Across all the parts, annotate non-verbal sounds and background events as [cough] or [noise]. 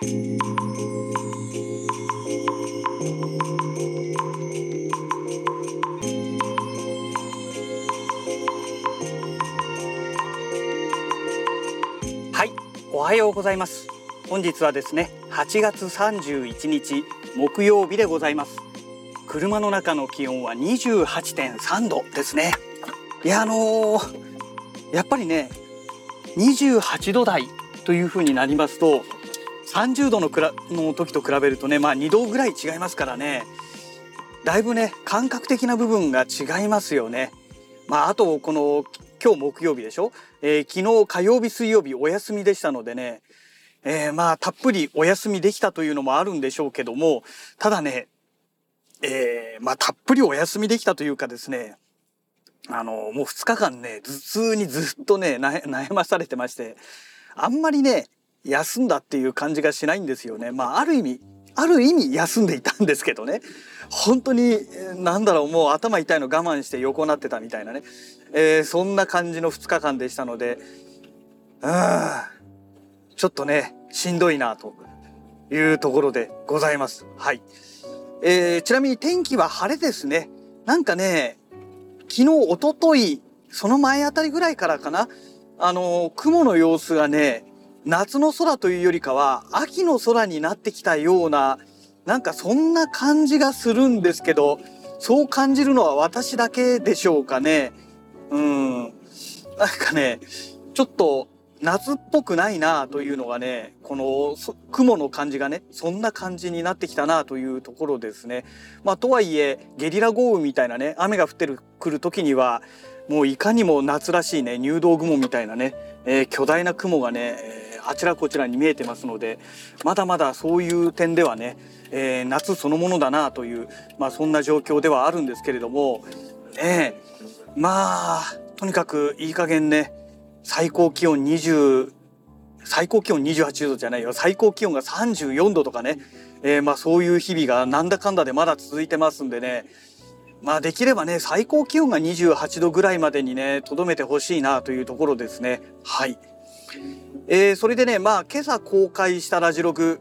はいおはようございます。本日はですね8月31日木曜日でございます。車の中の気温は28.3度ですね。いやあのー、やっぱりね28度台という風になりますと30度のくらの時と比べるとねまあ2度ぐらい違いますからね。だいぶね感覚的な部分が違いますよね。まああとこの今日木曜日でしょ、えー、昨日火曜日水曜日お休みでしたのでね、えー、まあたっぷりお休みできたというのもあるんでしょうけどもただね、えー、まあたっぷりお休みできたというかですねあのもう2日間ね頭痛にずっとね悩まされてましてあんまりね休んだっていう感じがしないんですよね。まあある意味ある意味休んでいたんですけどね本当に何だろうもう頭痛いの我慢して横になってたみたいなね、えー、そんな感じの2日間でしたのでうんちょっとねしんどいなというところでございます。はい、えー、ちなみに天気は晴れですね。なんかね昨日おとといその前あたりぐらいからかなあの雲の様子がね夏の空というよりかは秋の空になってきたようななんかそんな感じがするんですけどそう感じるのは私だけでしょうかねうんなんかねちょっと夏っぽくないなというのがねこの雲の感じがねそんな感じになってきたなというところですね。まあ、とはいえゲリラ豪雨みたいなね雨が降ってるくる時にはもういかにも夏らしいね入道雲みたいなね、えー、巨大な雲がねあちらこちらに見えてますのでまだまだそういう点ではね、えー、夏そのものだなという、まあ、そんな状況ではあるんですけれども、ね、まあとにかくいい加減ね最高気温20最高気温28度じゃないよ最高気温が34度とかね、えー、まあそういう日々がなんだかんだでまだ続いてますんでねまあできればね最高気温が28度ぐらいまでにねとどめてほしいなというところですねはい。えー、それでねまあ今朝公開したラジログ、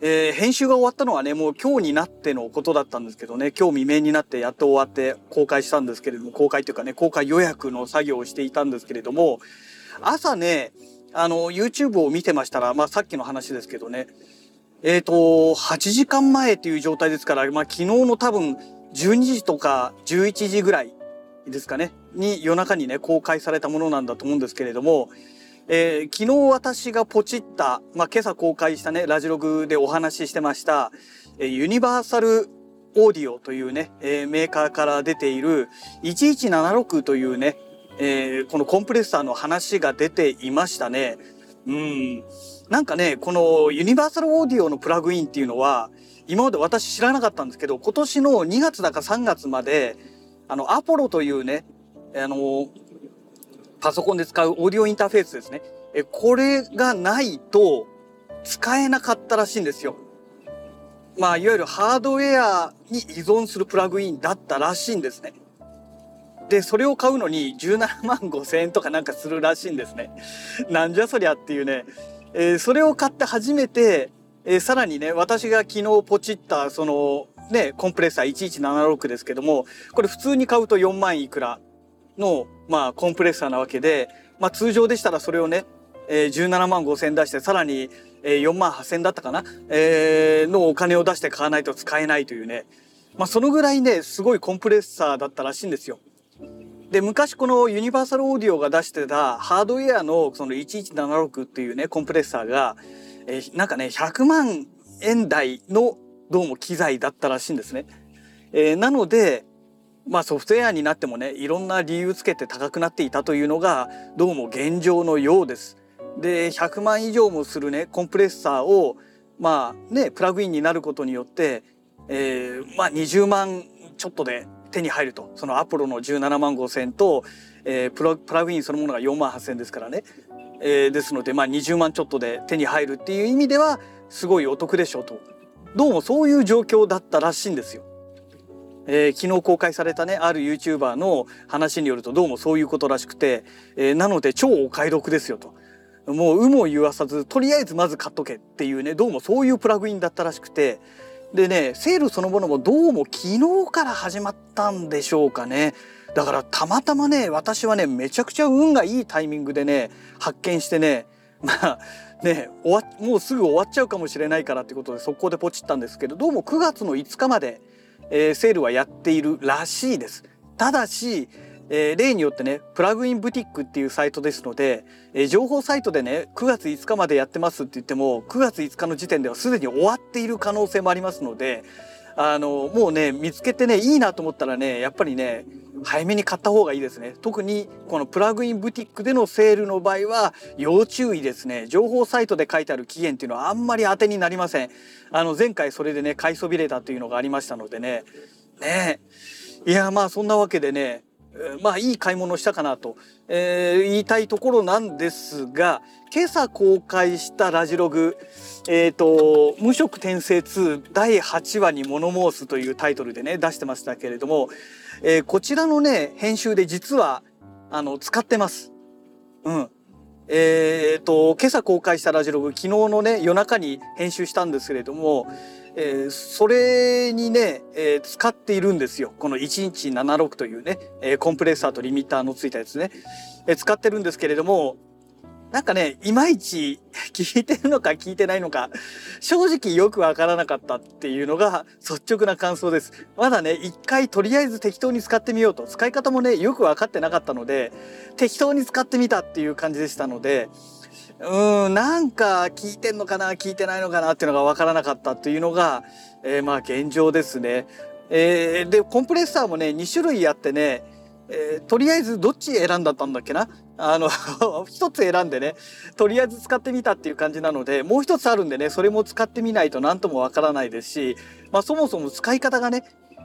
えー、編集が終わったのはねもう今日になってのことだったんですけどね今日未明になってやっと終わって公開したんですけれども公開というかね公開予約の作業をしていたんですけれども朝ねあの YouTube を見てましたら、まあ、さっきの話ですけどねえっ、ー、と8時間前という状態ですから、まあ、昨日の多分12時とか11時ぐらいですかねに夜中にね公開されたものなんだと思うんですけれどもえー、昨日私がポチった、まあ、今朝公開したね、ラジログでお話ししてました、えー、ユニバーサルオーディオというね、えー、メーカーから出ている1176というね、えー、このコンプレッサーの話が出ていましたね。うん。なんかね、このユニバーサルオーディオのプラグインっていうのは、今まで私知らなかったんですけど、今年の2月だか3月まで、あの、アポロというね、あの、パソコンで使うオーディオインターフェースですね。え、これがないと使えなかったらしいんですよ。まあ、いわゆるハードウェアに依存するプラグインだったらしいんですね。で、それを買うのに17万5千円とかなんかするらしいんですね。なんじゃそりゃっていうね。えー、それを買って初めて、えー、さらにね、私が昨日ポチったそのね、コンプレッサー1176ですけども、これ普通に買うと4万いくらの、まあ、コンプレッサーなわけで、まあ、通常でしたらそれをね、えー、17万5千出してさらに、えー、4万8千だったかな、えー、のお金を出して買わないと使えないというね、まあ、そのぐらいねすごいコンプレッサーだったらしいんですよ。で昔このユニバーサルオーディオが出してたハードウェアのその1176っていうねコンプレッサーが、えー、なんかね100万円台のどうも機材だったらしいんですね。えー、なのでまあソフトウェアになってもねいろんな理由つけて高くなっていたというのがどうも現状のようです。で100万以上もするねコンプレッサーをまあねプラグインになることによって、えー、まあ20万ちょっとで手に入るとそのアポロの17万5千と、えー、プラプラグインそのものが4万8,000ですからね、えー、ですのでまあ20万ちょっとで手に入るっていう意味ではすごいお得でしょうとどうもそういう状況だったらしいんですよ。えー、昨日公開されたねある YouTuber の話によるとどうもそういうことらしくて、えー、なので超お買い得ですよと。もう有無を言わさずとりあえずまず買っとけっていうねどうもそういうプラグインだったらしくて。でねセールそのものもどうも昨日から始まったんでしょうかね。だからたまたまね私はねめちゃくちゃ運がいいタイミングでね発見してねまあね終わもうすぐ終わっちゃうかもしれないからってことで速攻でポチったんですけどどうも9月の5日まで、えー、セールはやっているらしいです。ただしえー、例によってねプラグインブティックっていうサイトですので、えー、情報サイトでね9月5日までやってますって言っても9月5日の時点ではすでに終わっている可能性もありますのであのもうね見つけてねいいなと思ったらねやっぱりね早めに買った方がいいですね。特にこのプラグインブティックでのセールの場合は要注意ですね。情報サイトで書いてある期限っていうのはあんまり当てになりません。あの前回それでね買いそびれたというのがありましたのでね。ね。いやまあそんなわけでねまあいい買い物したかなと、えー、言いたいところなんですが今朝公開したラジログ「えーと、無色転生2第8話に物申す」というタイトルでね出してましたけれども、えー、こちらのね編集で実はあの使ってます。うん、えーと今朝公開したラジログ昨日のね夜中に編集したんですけれどもえー、それにね、えー、使っているんですよ。この1176というね、えー、コンプレッサーとリミッターのついたやつね、えー、使ってるんですけれども、なんかね、いまいち聞いてるのか聞いてないのか、正直よくわからなかったっていうのが率直な感想です。まだね、一回とりあえず適当に使ってみようと。使い方もね、よく分かってなかったので、適当に使ってみたっていう感じでしたので、うーんなんか聞いてんのかな聞いてないのかなっていうのが分からなかったっていうのが、えー、まあ現状ですね。えー、でコンプレッサーもね2種類あってね、えー、とりあえずどっち選んだったんだっけな？あの [laughs] 一つ選んでねとりあえず使ってみたっていう感じなのでもう一つあるんでねそれも使ってみないと何ともわからないですし、まあ、そもそも使い方がね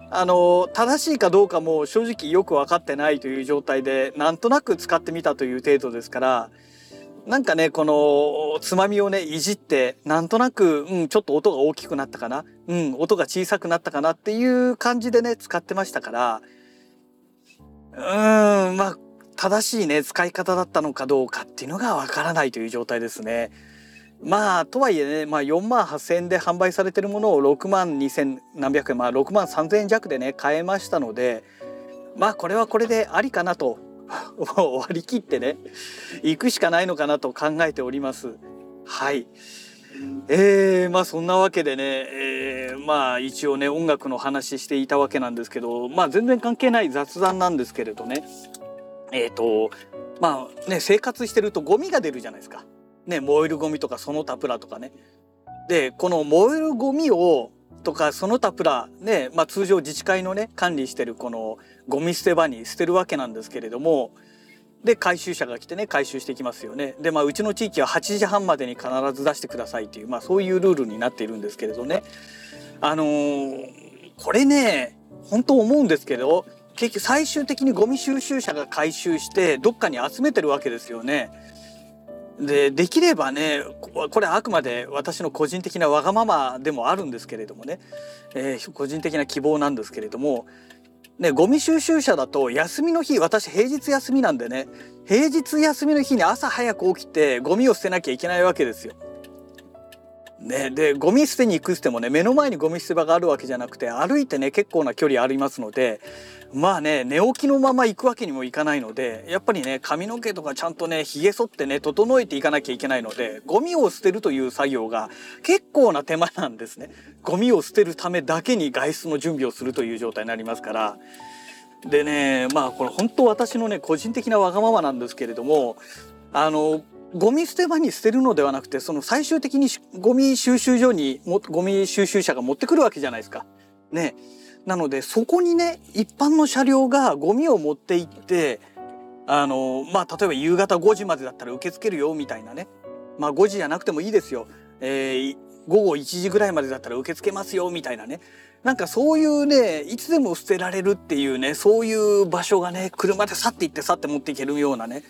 あの正しいかどうかも正直よく分かってないという状態でなんとなく使ってみたという程度ですからなんかねこのつまみをねいじってなんとなく、うん、ちょっと音が大きくなったかな、うん、音が小さくなったかなっていう感じでね使ってましたからうんまあ正しいね使い方だったのかどうかっていうのがわからないという状態ですね。まあとはいえね、まあ、4万8,000円で販売されてるものを6万2,000何百円まあ6万3,000円弱でね買えましたのでまあこれはこれでありかなと [laughs] 割り切ってね行くしかないのかなと考えております。はいえー、まあそんなわけでね、えー、まあ一応ね音楽の話していたわけなんですけどまあ全然関係ない雑談なんですけれどねえっ、ー、とまあね生活してるとゴミが出るじゃないですか。ね燃えるゴミとかその他プラとかね。でこの燃えるゴミをとかその他プラね、まあ、通常自治会のね管理してるこのゴミ捨て場に捨てるわけなんですけれどもで回収車が来てね回収していきますよね。でまあうちの地域は8時半までに必ず出してくださいっていう、まあ、そういうルールになっているんですけれどね。あのー、これね本当思うんですけど結局最終的にゴミ収集車が回収してどっかに集めてるわけですよね。でできればねこれあくまで私の個人的なわがままでもあるんですけれどもね、えー、個人的な希望なんですけれどもね、ゴミ収集車だと休みの日私平日休みなんでね平日休みの日に朝早く起きてゴミを捨てなきゃいけないわけですよ。ね、でゴミ捨てに行くってもね目の前にゴミ捨て場があるわけじゃなくて歩いてね結構な距離ありますのでまあね寝起きのまま行くわけにもいかないのでやっぱりね髪の毛とかちゃんとねひげ剃ってね整えていかなきゃいけないのでゴミを捨てるという作業が結構な手間なんですね。ゴミを捨てるためだけに外出の準備をするという状態になりますから。でねまあこれ本当私のね個人的なわがままなんですけれどもあのゴミ捨て場に捨てるのではなくてその最終的にゴミ収集所にもゴミ収集車が持ってくるわけじゃないですか。ね。なのでそこにね一般の車両がゴミを持って行ってあのまあ例えば夕方5時までだったら受け付けるよみたいなねまあ5時じゃなくてもいいですよ、えー、午後1時ぐらいまでだったら受け付けますよみたいなねなんかそういうねいつでも捨てられるっていうねそういう場所がね車で去って行って去って持っていけるようなね、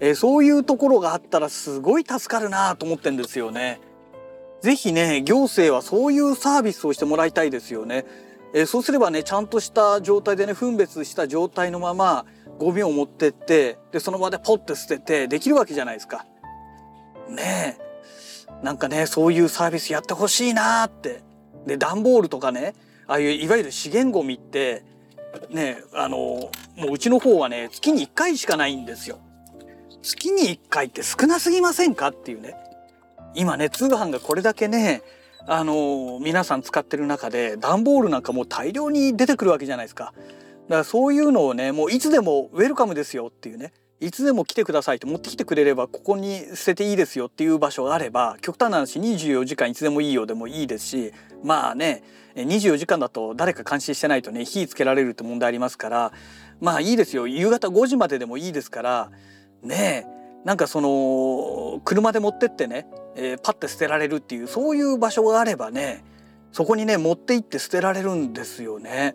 えー、そういうところがあったらすごい助かるなと思ってんですよね。ぜひね行政はそういうサービスをしてもらいたいですよね。えー、そうすればねちゃんとした状態でね分別した状態のままゴミを持ってってでその場でポッて捨ててできるわけじゃないですか。ねえなんかねそういうサービスやってほしいなってで段ボールとかねああいういわゆる資源ごみってねあのもううちの方はね月に1回しかないんですよ。月に1回って少なすぎませんかっていうね。今ね通販がこれだけねあの皆さん使ってる中で段ボールなんかもう大量に出てくるわけじゃないですか。だからそういうのをねもういつでもウェルカムですよっていうね。いつでも来てくださいって持ってきてくれればここに捨てていいですよっていう場所があれば極端な話24時間いつでもいいよでもいいですしまあね24時間だと誰か監視してないとね火つけられるって問題ありますからまあいいですよ。夕方5時まででもいいですからねえ。なんかその車で持ってってね、えー、パッて捨てられるっていうそういう場所があればねそこにね持って行って捨てられるんですよね。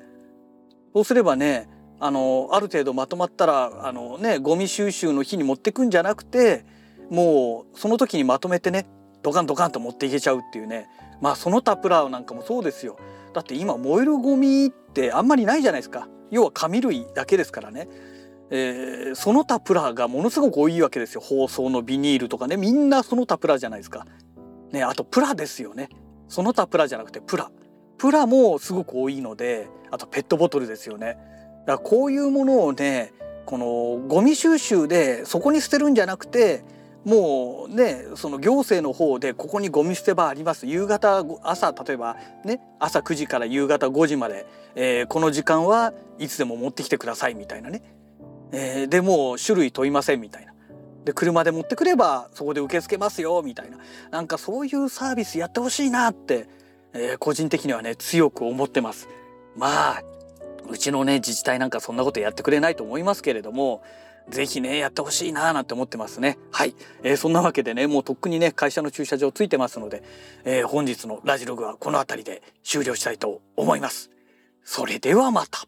そうすればねあのある程度まとまったらあのねゴミ収集の日に持ってくんじゃなくてもうその時にまとめてねドカンドカンと持っていけちゃうっていうね。まあその他プラなんかもそうですよ。だって今燃えるゴミってあんまりないじゃないですか。要は紙類だけですからね、えー、その他プラがものすごく多いわけですよ。包装のビニールとかね。みんなその他プラじゃないですか。ねあとプラですよね。その他プラじゃなくてプラ。プラもすごく多いのであとペットボトルですよね。だからこういうものをねこのゴミ収集でそこに捨てるんじゃなくてもうねその行政の方でここにゴミ捨て場あります。夕方朝例えばね朝9時から夕方5時まで、えー、この時間はいつでも持ってきてくださいみたいなね、えー、でもう種類問いませんみたいな。で車で持ってくればそこで受け付けますよみたいな。なんかそういうサービスやってほしいなって、えー、個人的にはね強く思ってます。まあうちのね自治体なんかそんなことやってくれないと思いますけれどもぜひねやってほしいななんて思ってますね。はい、えー、そんなわけでねもうとっくにね会社の駐車場ついてますので、えー、本日のラジログはこの辺りで終了したいと思います。それではまた。